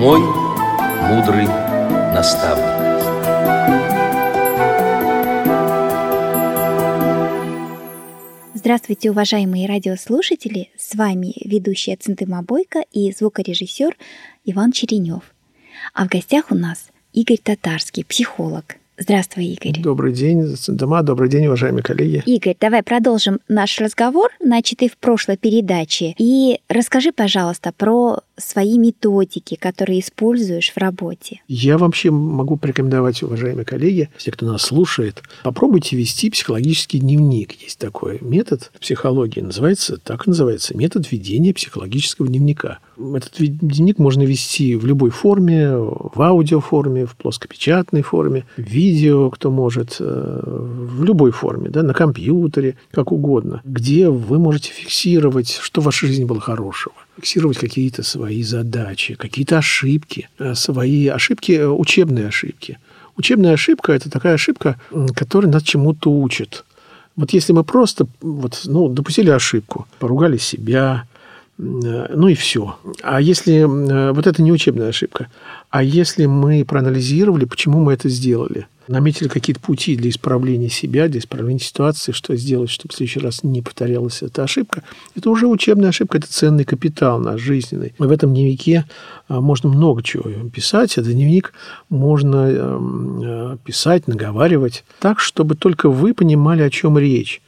Мой мудрый наставник. Здравствуйте, уважаемые радиослушатели! С вами ведущая Центыма Бойко и звукорежиссер Иван Черенев. А в гостях у нас Игорь Татарский, психолог. Здравствуй, Игорь. Добрый день, Дома, добрый день, уважаемые коллеги. Игорь, давай продолжим наш разговор, начатый в прошлой передаче. И расскажи, пожалуйста, про свои методики, которые используешь в работе. Я вообще могу порекомендовать, уважаемые коллеги, все, кто нас слушает, попробуйте вести психологический дневник. Есть такой метод в психологии, называется, так называется, метод ведения психологического дневника. Этот дневник можно вести в любой форме, в аудиоформе, в плоскопечатной форме, в видео, кто может, э, в любой форме, да, на компьютере, как угодно, где вы можете фиксировать, что в вашей жизни было хорошего фиксировать какие-то свои задачи, какие-то ошибки, э, свои ошибки, э, учебные ошибки. Учебная ошибка – это такая ошибка, которая нас чему-то учит. Вот если мы просто вот, ну, допустили ошибку, поругали себя, ну и все. А если вот это не учебная ошибка, а если мы проанализировали, почему мы это сделали, наметили какие-то пути для исправления себя, для исправления ситуации, что сделать, чтобы в следующий раз не повторялась эта ошибка, это уже учебная ошибка, это ценный капитал наш жизненный. В этом дневнике а, можно много чего писать. Этот дневник можно эм, э, писать, наговаривать так, чтобы только вы понимали, о чем речь.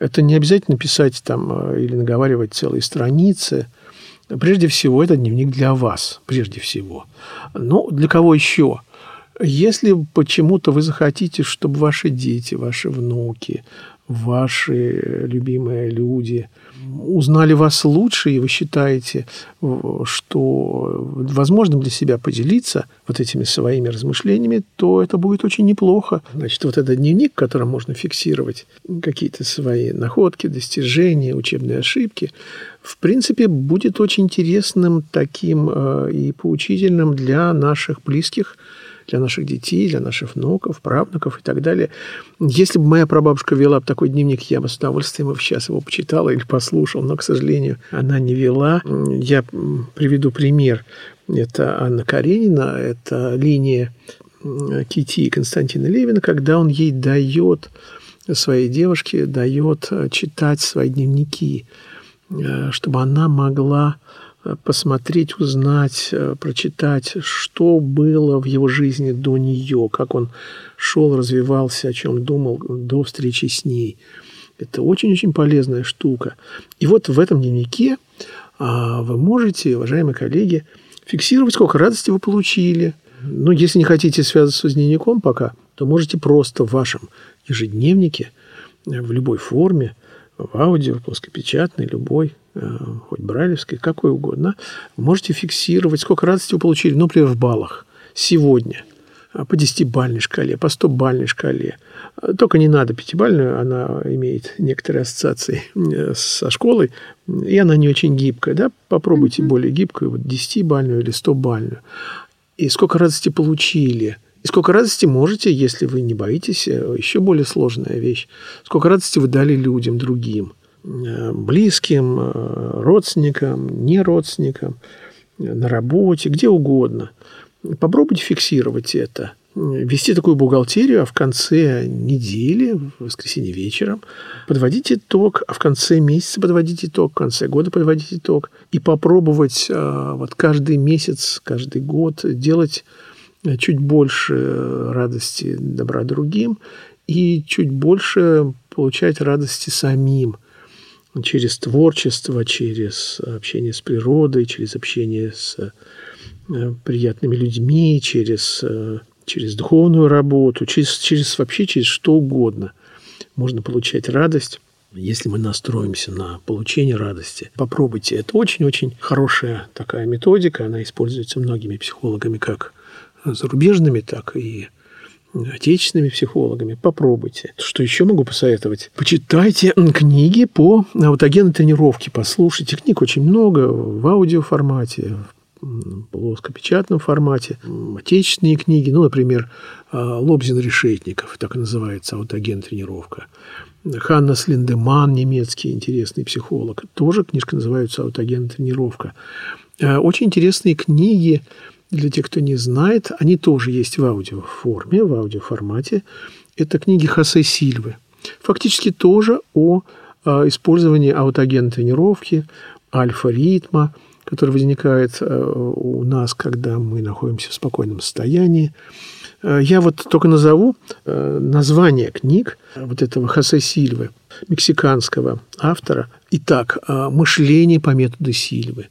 Это не обязательно писать там э, или наговаривать целые страницы. Прежде всего, это дневник для вас, прежде всего. Ну, для кого еще? Если почему-то вы захотите, чтобы ваши дети, ваши внуки, ваши любимые люди узнали вас лучше, и вы считаете, что возможным для себя поделиться вот этими своими размышлениями, то это будет очень неплохо. Значит, вот этот дневник, в котором можно фиксировать какие-то свои находки, достижения, учебные ошибки, в принципе, будет очень интересным таким э, и поучительным для наших близких, для наших детей, для наших внуков, правнуков и так далее. Если бы моя прабабушка вела бы такой дневник, я бы с удовольствием сейчас его почитала или послушал, но, к сожалению, она не вела. Я приведу пример. Это Анна Каренина, это линия Кити и Константина Левина, когда он ей дает, своей девушке дает читать свои дневники, э, чтобы она могла посмотреть, узнать, э, прочитать, что было в его жизни до нее, как он шел, развивался, о чем думал до встречи с ней. Это очень-очень полезная штука. И вот в этом дневнике а, вы можете, уважаемые коллеги, фиксировать, сколько радости вы получили. Ну, если не хотите связываться с дневником пока, то можете просто в вашем ежедневнике в любой форме, в аудио, плоскопечатной, любой, Э, хоть брайлевской, какой угодно, можете фиксировать, сколько радости вы получили, например, в баллах сегодня а, по десятибальной шкале, по стобальной шкале. Только не надо пятибальную, она имеет некоторые ассоциации э, со школой, и она не очень гибкая. Да? Попробуйте mm-hmm. более гибкую, вот десятибальную или стобальную. И сколько радости получили – и сколько радости можете, если вы не боитесь, э, еще более сложная вещь, сколько радости вы дали людям, другим. Э, близким, э, родственникам, не родственникам, на работе, где угодно. Попробуйте фиксировать это. Вести такую бухгалтерию, а в конце недели, в воскресенье вечером, подводить итог, а в конце месяца подводить итог, в конце года подводить итог. И попробовать э, вот каждый месяц, каждый год делать чуть больше радости, добра другим и чуть больше получать радости самим – через творчество, через общение с природой, через общение с э, приятными людьми, через, э, через духовную работу, через, через вообще через что угодно можно получать радость. Если мы настроимся на получение радости, попробуйте. Это очень-очень хорошая такая методика. Она используется многими психологами, как зарубежными, так и отечественными психологами. Попробуйте. Что еще могу посоветовать? Почитайте книги по аутогенной тренировке. Послушайте. Книг очень много в аудиоформате, в плоскопечатном формате. Отечественные книги, ну, например, Лобзин Решетников, так и называется аутоген тренировка. Ханнас Линдеман, немецкий интересный психолог, тоже книжка называется «Аутоген тренировка». Очень интересные книги Для тех, кто не знает, они тоже есть в аудиоформе, в аудиоформате. Это книги Хосе Сильвы. Фактически тоже о а, использовании аутоген тренировки, альфа-ритма, который возникает э, у нас, когда мы находимся в спокойном состоянии. Э, я вот только назову э, название книг вот этого Хосе Сильвы, мексиканского автора. Итак, «Мышление по методу Сильвы»,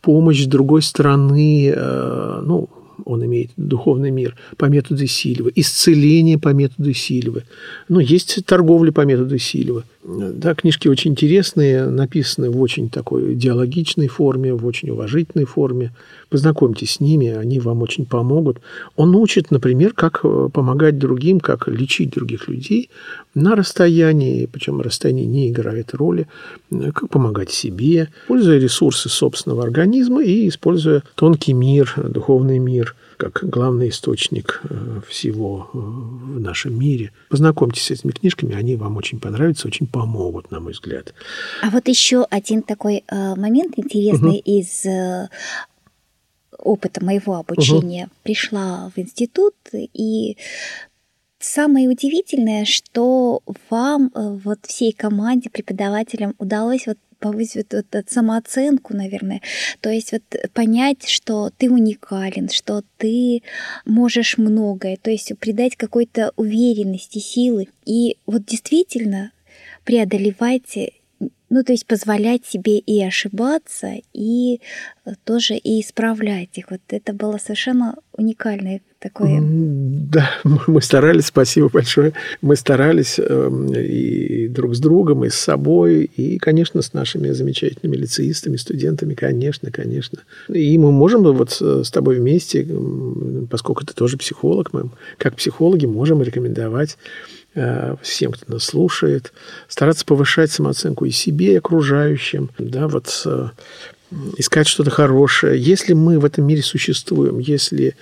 «Помощь с другой стороны», ну, он имеет духовный мир по методу Сильвы, исцеление по методу Сильвы. Ну, есть торговля по методу Сильвы. Да, книжки очень интересные, написаны в очень такой диалогичной форме, в очень уважительной форме. Познакомьтесь с ними, они вам очень помогут. Он учит, например, как э, помогать другим, как лечить других людей на расстоянии, причем расстояние не играет роли, э, как помогать себе, используя ресурсы собственного организма и используя тонкий мир, духовный мир как главный источник э, всего в нашем мире. Познакомьтесь с этими книжками, они вам очень понравятся, очень помогут, на мой взгляд. А вот еще один такой э, момент интересный угу. из э, опыта моего обучения. Угу. Пришла в институт и Самое удивительное, что вам, э, вот всей команде, преподавателям удалось вот повысить вот эту самооценку, наверное. То есть вот понять, что ты уникален, что ты можешь многое, то есть придать какой-то уверенности, силы. И вот действительно преодолевайте ну, то есть позволять себе и ошибаться, и э, тоже и исправлять их. Вот это было совершенно уникальное такое. Да, мы старались, спасибо большое. Мы старались эм, и друг с другом, и с собой, и, конечно, с нашими замечательными лицеистами, студентами, конечно, конечно. И мы можем вот с тобой вместе, поскольку ты тоже психолог, мы как психологи можем рекомендовать всем, кто нас слушает, стараться повышать самооценку и себе, и окружающим, да, вот э, искать что-то хорошее. Если мы в этом мире существуем, если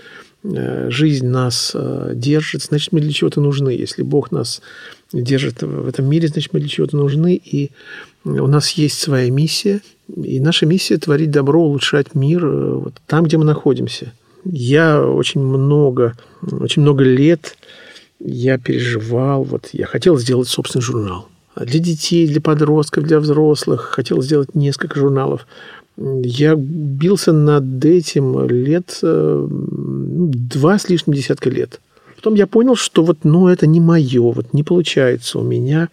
э, жизнь нас держит, значит, мы для чего-то нужны. Если Бог нас держит в этом мире, значит, мы для чего-то нужны, и у нас есть своя миссия, и наша миссия – творить добро, улучшать мир вот там, где мы находимся. Я очень много, очень много лет я переживал, вот я хотел сделать собственный журнал. Для детей, для подростков, для взрослых. Хотел сделать несколько журналов. Я бился над этим лет э, ну, два с лишним десятка лет. Потом я понял, что вот, ну, это не мое, вот не получается у меня.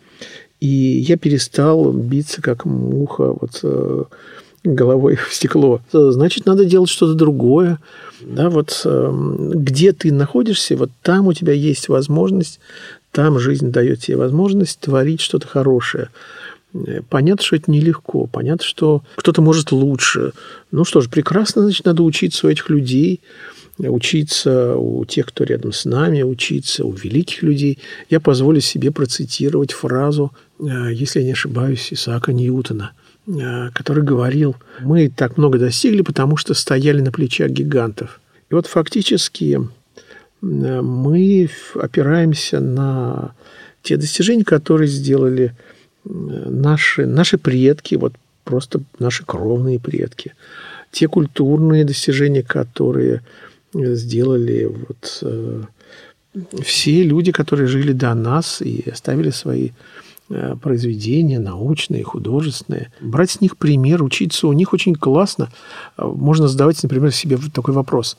И я перестал биться, как муха, вот э, головой в стекло. Значит, надо делать что-то другое. Да, вот эм, где ты находишься, вот там у тебя есть возможность, там жизнь дает тебе возможность творить что-то хорошее. Понятно, что это нелегко. Понятно, что кто-то может лучше. Ну что ж, прекрасно, значит, надо учиться у этих людей, учиться у тех, кто рядом с нами, учиться у великих людей. Я позволю себе процитировать фразу, э, если я не ошибаюсь, Исаака Ньютона – Э, который говорил, мы так много достигли, потому что стояли на плечах гигантов. И вот фактически э, мы опираемся на те достижения, которые сделали э, наши, наши предки, вот просто наши кровные предки, те культурные достижения, которые сделали вот все люди, которые жили до нас и оставили свои Э, произведения научные, художественные. Брать с них пример, учиться у них очень классно. Э, можно задавать, например, себе такой вопрос.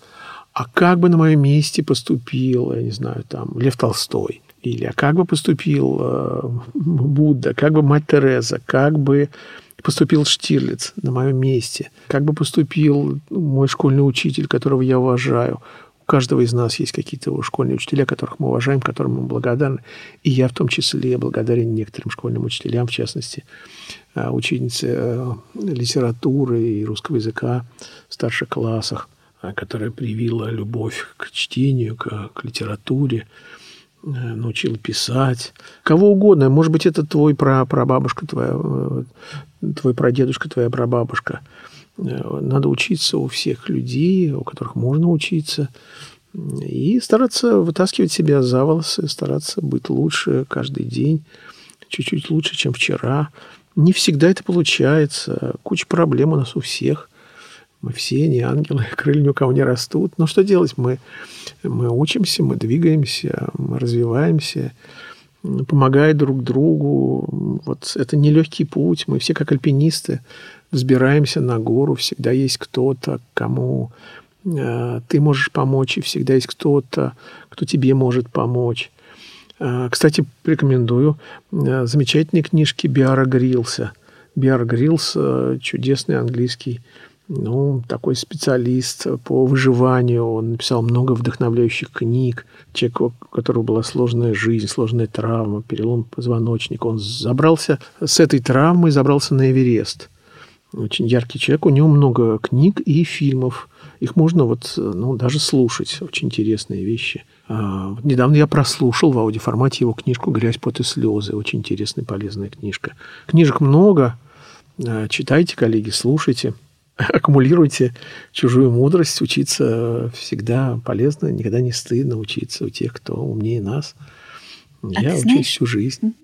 А как бы на моем месте поступил, я не знаю, там, Лев Толстой? Или а как бы поступил э, Будда? Как бы мать Тереза? Как бы поступил Штирлиц на моем месте? Как бы поступил мой школьный учитель, которого я уважаю? Каждого из нас есть какие-то школьные учителя, которых мы уважаем, которым мы благодарны. И я в том числе благодарен некоторым школьным учителям, в частности, а, ученице э, литературы и русского языка в старших классах, а, которая привила любовь к чтению, к, к литературе, э, научила писать. Кого угодно. Может быть, это твой прабабушка, твоя, э, твой прадедушка, твоя прабабушка – надо учиться у всех людей, у которых можно учиться, и стараться вытаскивать себя за волосы, стараться быть лучше каждый день, чуть-чуть лучше, чем вчера. Не всегда это получается. Куча проблем у нас у всех. Мы все не ангелы, крылья ни у кого не растут. Но что делать? Мы, мы учимся, мы двигаемся, мы развиваемся, помогая друг другу. Вот это нелегкий путь. Мы все как альпинисты взбираемся на гору. Всегда есть кто-то, кому э, ты можешь помочь, и всегда есть кто-то, кто тебе может помочь. Э, кстати, рекомендую э, замечательные книжки Биара Грилса. Биар Грилс – чудесный английский ну, такой специалист по выживанию. Он написал много вдохновляющих книг. Человек, у которого была сложная жизнь, сложная травма, перелом позвоночника. Он забрался с этой травмой, забрался на Эверест. Очень яркий человек. У него много книг и фильмов. Их можно вот, ну, даже слушать. Очень интересные вещи. А, недавно я прослушал в аудиоформате его книжку «Грязь, пот и слезы». Очень интересная, полезная книжка. Книжек много. А, читайте, коллеги, слушайте – аккумулируйте чужую мудрость. Учиться всегда полезно, никогда не стыдно учиться у тех, кто умнее нас. А Я учусь знаешь, всю жизнь.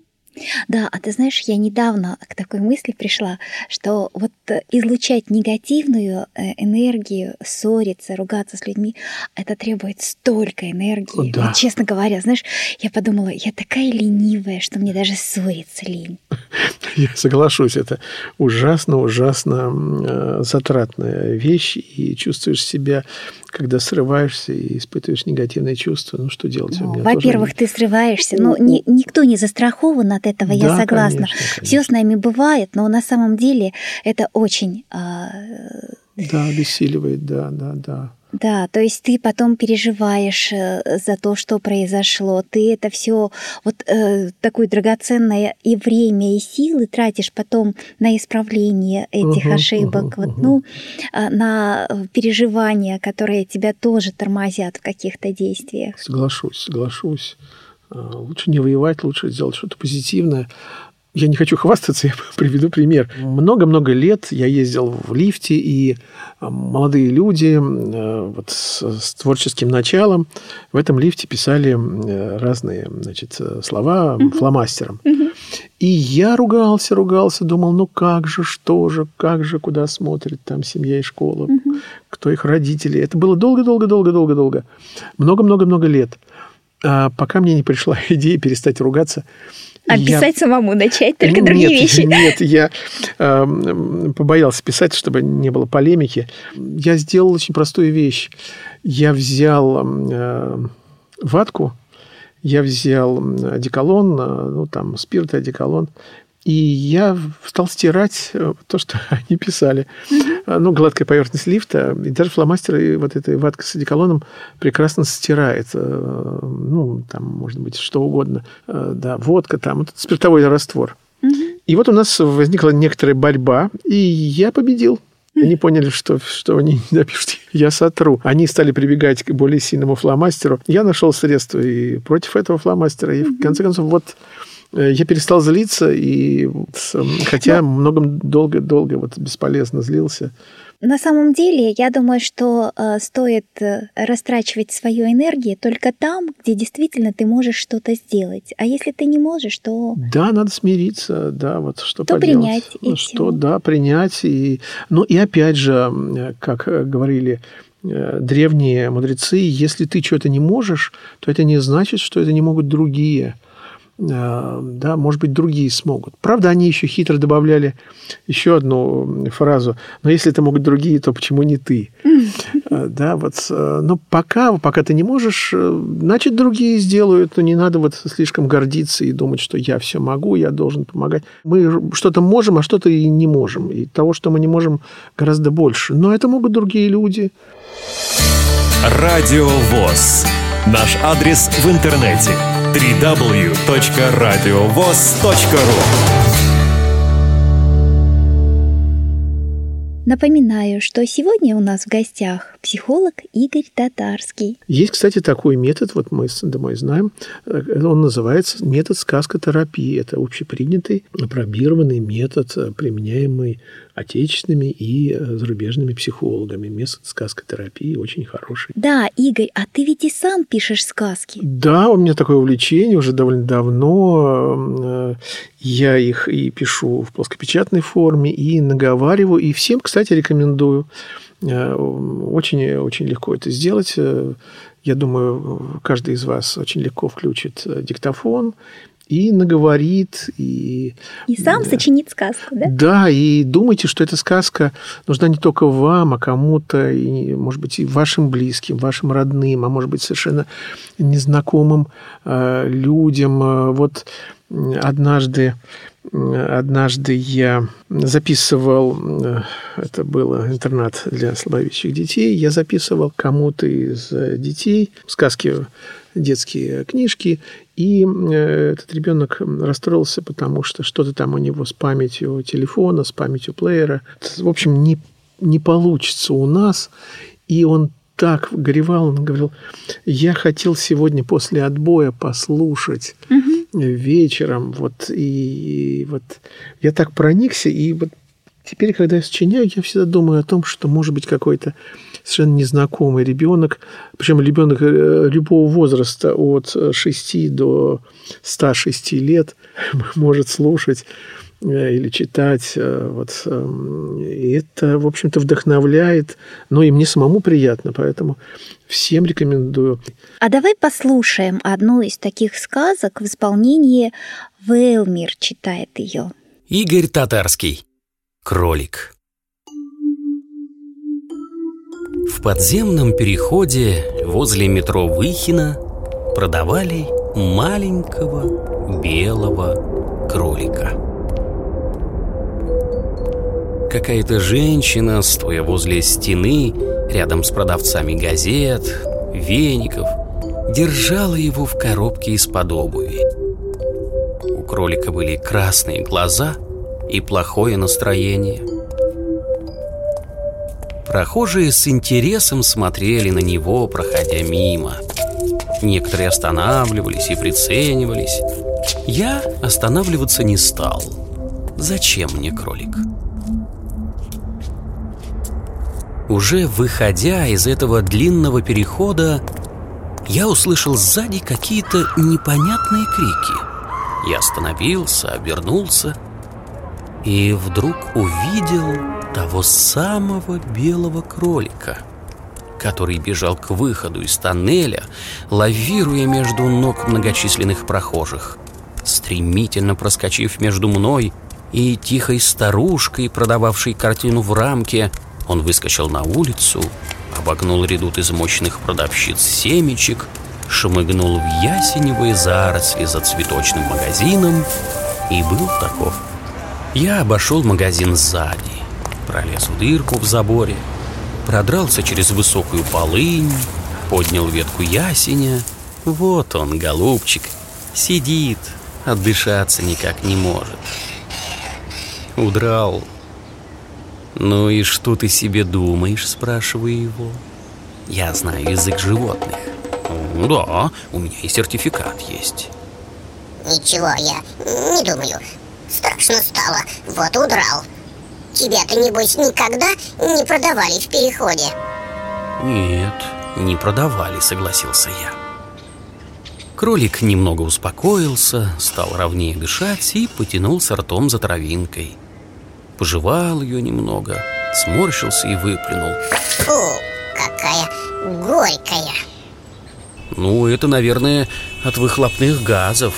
Да, а ты знаешь, я недавно к такой мысли пришла, что вот э, излучать негативную э, энергию, ссориться, ругаться с людьми, это требует столько энергии. Да. Вот, честно говоря, знаешь, я подумала, я такая ленивая, что мне даже ссориться лень. Я соглашусь, это ужасно, ужасно э, затратная вещь, и чувствуешь себя когда срываешься и испытываешь негативные чувства, ну что делать? Ну, во-первых, ты срываешься, но ни, никто не застрахован от этого, да, я согласна. Конечно, конечно. Все с нами бывает, но на самом деле это очень... А... Да, обессиливает, да, да, да. Да, то есть ты потом переживаешь э, за то, что произошло. Ты это все вот э, такое драгоценное и время, и силы тратишь потом на исправление этих uh-huh, ошибок, uh-huh, вот, uh-huh. ну, а, на переживания, которые тебя тоже тормозят в каких-то действиях. Соглашусь, соглашусь. А, лучше не воевать, лучше сделать что-то позитивное. Я не хочу хвастаться, я приведу пример. Много-много лет я ездил в лифте, и а, молодые люди э, вот с, с творческим началом в этом лифте писали э, разные значит, слова mm-hmm. фломастером. Mm-hmm. И я ругался, ругался, думал, ну как же, что же, как же, куда смотрит там семья и школа, mm-hmm. кто их родители. Это было долго-долго-долго-долго-долго. Много-много-много лет. А пока мне не пришла идея перестать ругаться – а я... писать самому начать, только нет, другие вещи. Нет, я э, побоялся писать, чтобы не было полемики. Я сделал очень простую вещь. Я взял э, ватку, я взял одеколон, э, ну, там, спирт и одеколон, и я стал стирать э, то, что они писали. Mm-hmm. Ну, гладкая поверхность лифта, и даже фломастер и вот этой ваткой с одеколоном прекрасно стирает. Э, ну, там, может быть, что угодно. Да, водка там, вот спиртовой раствор. Mm-hmm. И вот у нас возникла некоторая борьба, и я победил. Они поняли, что, что они не напишут, я сотру. Они стали прибегать к более сильному фломастеру. Я нашел средства и против этого фломастера. И, в конце концов, вот Э, я перестал злиться, и хотя Но... много долго-долго вот бесполезно злился. На самом деле, я думаю, что э, стоит э, растрачивать свою энергию только там, где действительно ты можешь что-то сделать. А если ты не можешь, то... Да, надо смириться, да, вот что то поделать. принять и ну, что, да, принять. И, ну и опять же, как говорили э, древние мудрецы, если ты что-то не можешь, то это не значит, что это не могут другие. Э, да, может быть, другие смогут. Правда, они еще хитро добавляли еще одну фразу, но если это могут другие, то почему не ты? Э, да, вот, э, но пока, пока ты не можешь, значит, другие сделают, но не надо вот слишком гордиться и думать, что я все могу, я должен помогать. Мы что-то можем, а что-то и не можем. И того, что мы не можем, гораздо больше. Но это могут другие люди. Радио ВОЗ. Наш адрес в интернете – www.radiovoz.ru Напоминаю, что сегодня у нас в гостях психолог Игорь Татарский. Есть, кстати, такой метод, вот мы с домой знаем, э, он называется метод сказкотерапии. Это общепринятый, апробированный метод, э, применяемый отечественными и э, зарубежными психологами. Метод сказкотерапии очень хороший. Да, Игорь, а ты ведь и сам пишешь сказки. Да, у меня такое увлечение уже довольно давно. Я их и пишу в плоскопечатной форме, и наговариваю. И всем, кстати, кстати, рекомендую. Очень-очень легко это сделать. Я думаю, каждый из вас очень легко включит диктофон и наговорит, и... И сам да. сочинит сказку, да? Да, и думайте, что эта сказка нужна не только вам, а кому-то, и, может быть, и вашим близким, вашим родным, а может быть, совершенно незнакомым э, людям. Вот однажды Однажды я записывал, э, это был интернат для слабовидящих детей, я записывал кому-то из детей сказки, детские книжки, и э, этот ребенок расстроился, потому что что-то там у него с памятью телефона, с памятью плеера. В общем, не, не получится у нас. И он так горевал, он говорил, я хотел сегодня после отбоя послушать угу. вечером, вот, и, и вот я так проникся, и вот теперь, когда я сочиняю, я всегда думаю о том, что может быть какой-то совершенно незнакомый ребенок, причем ребенок э, любого возраста от 6 до 106 лет может слушать Э, или читать. Э, вот. Эм, и это, в общем-то, вдохновляет. Но и мне самому приятно, поэтому всем рекомендую. А давай послушаем одну из таких сказок в исполнении Велмир читает ее. Игорь Татарский. Кролик. В подземном переходе возле метро Выхина продавали маленького белого кролика. Какая-то женщина, стоя возле стены, рядом с продавцами газет, веников, держала его в коробке из-под обуви. У кролика были красные глаза и плохое настроение. Прохожие с интересом смотрели на него, проходя мимо. Некоторые останавливались и приценивались. Я останавливаться не стал. Зачем мне кролик? Уже выходя из этого длинного перехода, я услышал сзади какие-то непонятные крики. Я остановился, обернулся и вдруг увидел того самого белого кролика, который бежал к выходу из тоннеля, лавируя между ног многочисленных прохожих. Стремительно проскочив между мной и тихой старушкой, продававшей картину в рамке, он выскочил на улицу, обогнул редут из мощных продавщиц семечек, шмыгнул в ясеневые заросли за цветочным магазином и был таков. Я обошел магазин сзади, пролез в дырку в заборе, продрался через высокую полынь, поднял ветку ясеня. Вот он, голубчик, сидит, отдышаться никак не может. Удрал «Ну и что ты себе думаешь?» – спрашиваю его. «Я знаю язык животных». «Да, у меня и сертификат есть». «Ничего, я не думаю. Страшно стало, вот удрал. Тебя-то, небось, никогда не продавали в переходе?» «Нет, не продавали», – согласился я. Кролик немного успокоился, стал ровнее дышать и потянулся ртом за травинкой – пожевал ее немного, сморщился и выплюнул. Фу, какая горькая. Ну, это, наверное, от выхлопных газов.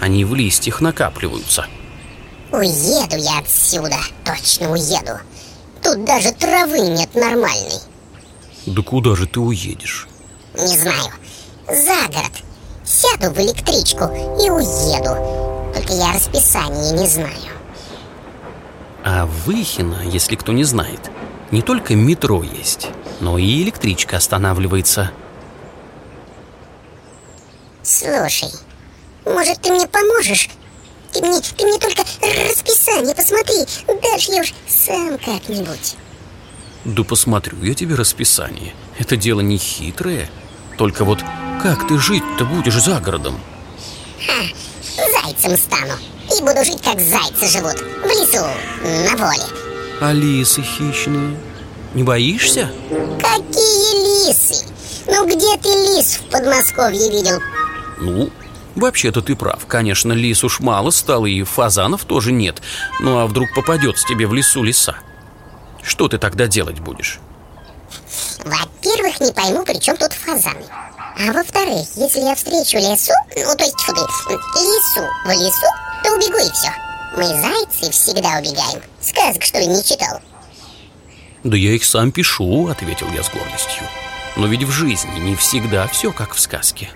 Они в листьях накапливаются. Уеду я отсюда, точно уеду. Тут даже травы нет нормальной. Да куда же ты уедешь? Не знаю. За город. Сяду в электричку и уеду. Только я расписание не знаю. А в Выхино, если кто не знает, не только метро есть, но и электричка останавливается. Слушай, может, ты мне поможешь? Ты мне, ты мне только расписание посмотри, дальше я уж сам как-нибудь. Да посмотрю я тебе расписание. Это дело не хитрое. Только вот как ты жить-то будешь за городом? Ха, зайцем стану. И буду жить, как зайцы живут В лесу, на воле А лисы хищные? Не боишься? Какие лисы? Ну где ты лис в Подмосковье видел? Ну, вообще-то ты прав Конечно, лис уж мало стало И фазанов тоже нет Ну а вдруг попадется тебе в лесу лиса? Что ты тогда делать будешь? Во-первых, не пойму, при чем тут фазаны. А во-вторых, если я встречу лесу, ну то есть фу, лесу в лесу, то убегу и все. Мы зайцы всегда убегаем. Сказок, что ли, не читал? Да я их сам пишу, ответил я с гордостью. Но ведь в жизни не всегда все как в сказке.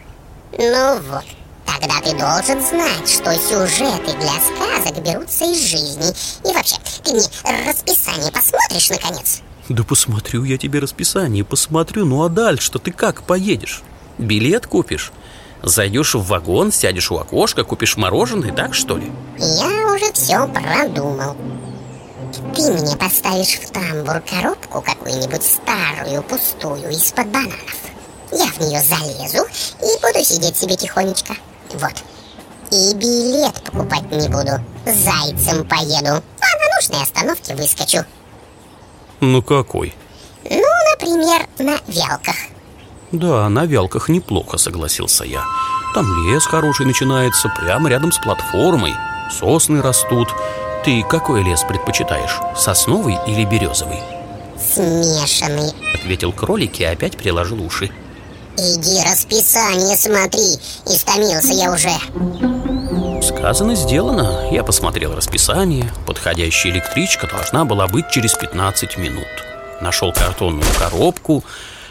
Ну вот, тогда ты должен знать, что сюжеты для сказок берутся из жизни. И вообще, ты мне расписание посмотришь, наконец? Да посмотрю я тебе расписание, посмотрю. Ну а дальше-то ты как поедешь? Билет купишь? Зайдешь в вагон, сядешь у окошка, купишь мороженое, так что ли? Я уже все продумал. Ты мне поставишь в тамбур коробку какую-нибудь старую, пустую, из-под бананов. Я в нее залезу и буду сидеть себе тихонечко. Вот. И билет покупать не буду. Зайцем поеду. А на нужной остановке выскочу. Ну какой? Ну, например, на вялках. Да, на вялках неплохо, согласился я. Там лес хороший начинается, прямо рядом с платформой. Сосны растут. Ты какой лес предпочитаешь, сосновый или березовый? Смешанный, ответил кролик и опять приложил уши. Иди расписание смотри, истомился я уже. Сказано, сделано. Я посмотрел расписание. Подходящая электричка должна была быть через 15 минут. Нашел картонную коробку,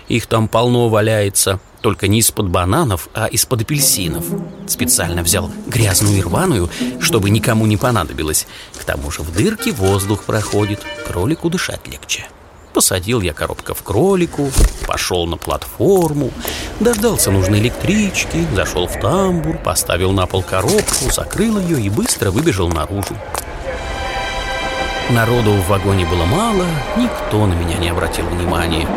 их там полно валяется Только не из-под бананов, а из-под апельсинов Специально взял грязную и рваную, чтобы никому не понадобилось К тому же в дырке воздух проходит, кролику дышать легче Посадил я коробка в кролику, пошел на платформу, дождался нужной электрички, зашел в тамбур, поставил на пол коробку, закрыл ее и быстро выбежал наружу. Народу в вагоне было мало, никто на меня не обратил внимания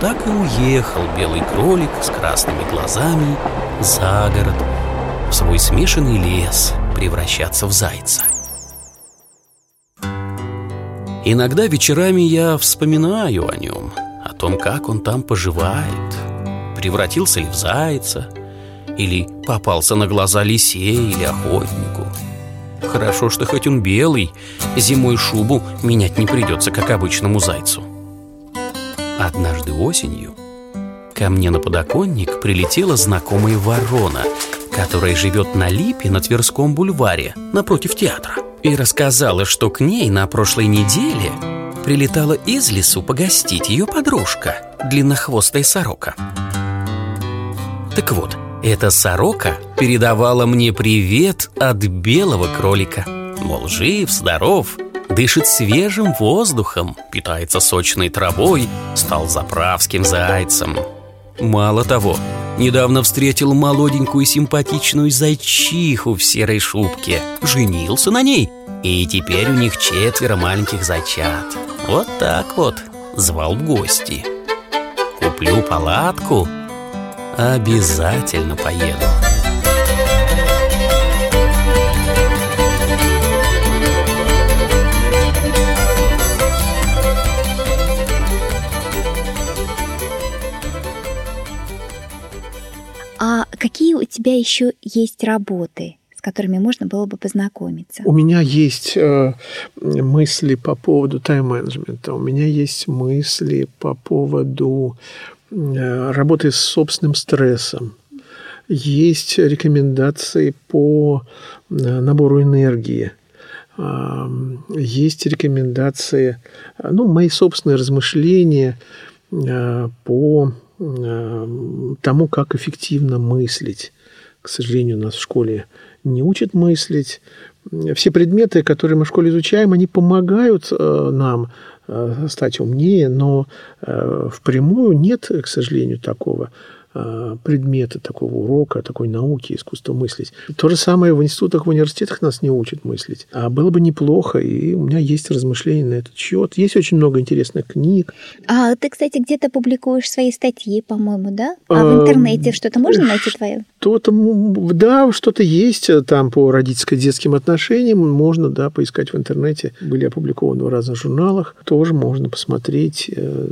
так и уехал белый кролик с красными глазами за город, в свой смешанный лес превращаться в зайца. Иногда вечерами я вспоминаю о нем, о том, как он там поживает, превратился ли в зайца, или попался на глаза лисе или охотнику. Хорошо, что хоть он белый, зимой шубу менять не придется, как обычному зайцу. Однажды осенью ко мне на подоконник прилетела знакомая ворона, которая живет на Липе на Тверском бульваре, напротив театра, и рассказала, что к ней на прошлой неделе прилетала из лесу погостить ее подружка, длиннохвостая сорока. Так вот, эта сорока передавала мне привет от белого кролика. Мол, жив, здоров, Дышит свежим воздухом, питается сочной травой, стал заправским зайцем. Мало того, недавно встретил молоденькую симпатичную зайчиху в серой шубке, женился на ней, и теперь у них четверо маленьких зайчат. Вот так вот, звал в гости. Куплю палатку, обязательно поеду. Какие у тебя еще есть работы, с которыми можно было бы познакомиться? У меня есть э, мысли по поводу тайм-менеджмента, у меня есть мысли по поводу э, работы с собственным стрессом, есть рекомендации по э, набору энергии, есть рекомендации, ну, мои собственные размышления э, по тому, как эффективно мыслить. К сожалению, нас в школе не учат мыслить. Все предметы, которые мы в школе изучаем, они помогают э, нам э, стать умнее, но э, впрямую нет, к сожалению, такого. Э, предмета, такого урока, такой науки, искусства мыслить. То же самое в институтах, в университетах нас не учат мыслить. А было бы неплохо, и у меня есть размышления на этот счет. Есть очень много интересных книг. А ты, кстати, где-то публикуешь свои статьи, по-моему, да? А в эм, интернете что-то можно найти твое? Что-то, да, что-то есть э, там по родительско-детским отношениям. Можно, да, поискать в интернете. Были опубликованы в разных журналах. Тоже можно посмотреть э,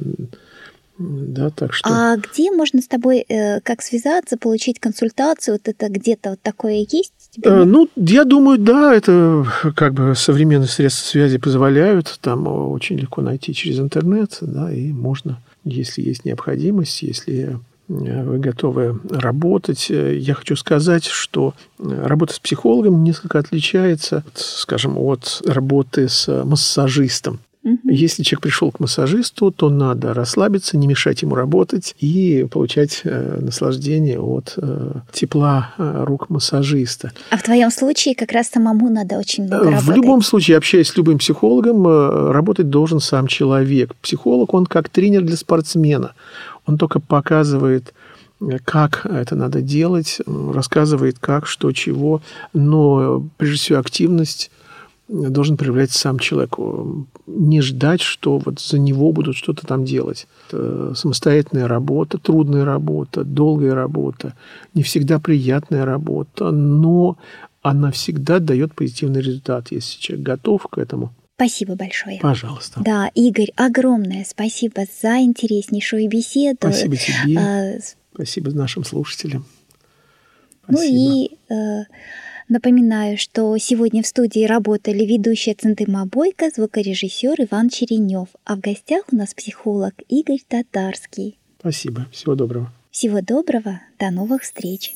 да, так что... А где можно с тобой э, как связаться, получить консультацию? Вот это где-то вот такое есть? Э, Ну, я думаю, да, это как бы современные средства связи позволяют. Там очень легко найти через интернет, да, и можно, если есть необходимость, если э, вы готовы работать. Э, Я хочу сказать, что э, работа с психологом несколько отличается, скажем, от работы с массажистом. Мгм. Если человек пришел к массажисту, то надо расслабиться, не мешать ему работать и получать э, наслаждение от э, тепла э, рук массажиста. А в твоем случае как раз самому надо очень много Э, В работать. любом случае, общаясь с любым психологом, э, работать должен сам человек. Психолог, он как тренер для спортсмена. Он только показывает, э, как это надо делать, рассказывает, как, что, чего. Но, прежде всего, активность должен проявлять сам человек. Не ждать, что вот за него будут что-то там делать. Это самостоятельная работа, трудная работа, долгая работа, не всегда приятная работа, но она всегда дает позитивный результат, если человек готов к этому. Спасибо большое. Пожалуйста. Да, Игорь, огромное спасибо за интереснейшую беседу. Спасибо тебе, А, спасибо нашим слушателям. Ну Спасибо. и э, напоминаю, что сегодня в студии работали ведущая Центыма Бойко, звукорежиссер Иван Черенев, а в гостях у нас психолог Игорь Татарский. Спасибо. Всего доброго. Всего доброго, до новых встреч!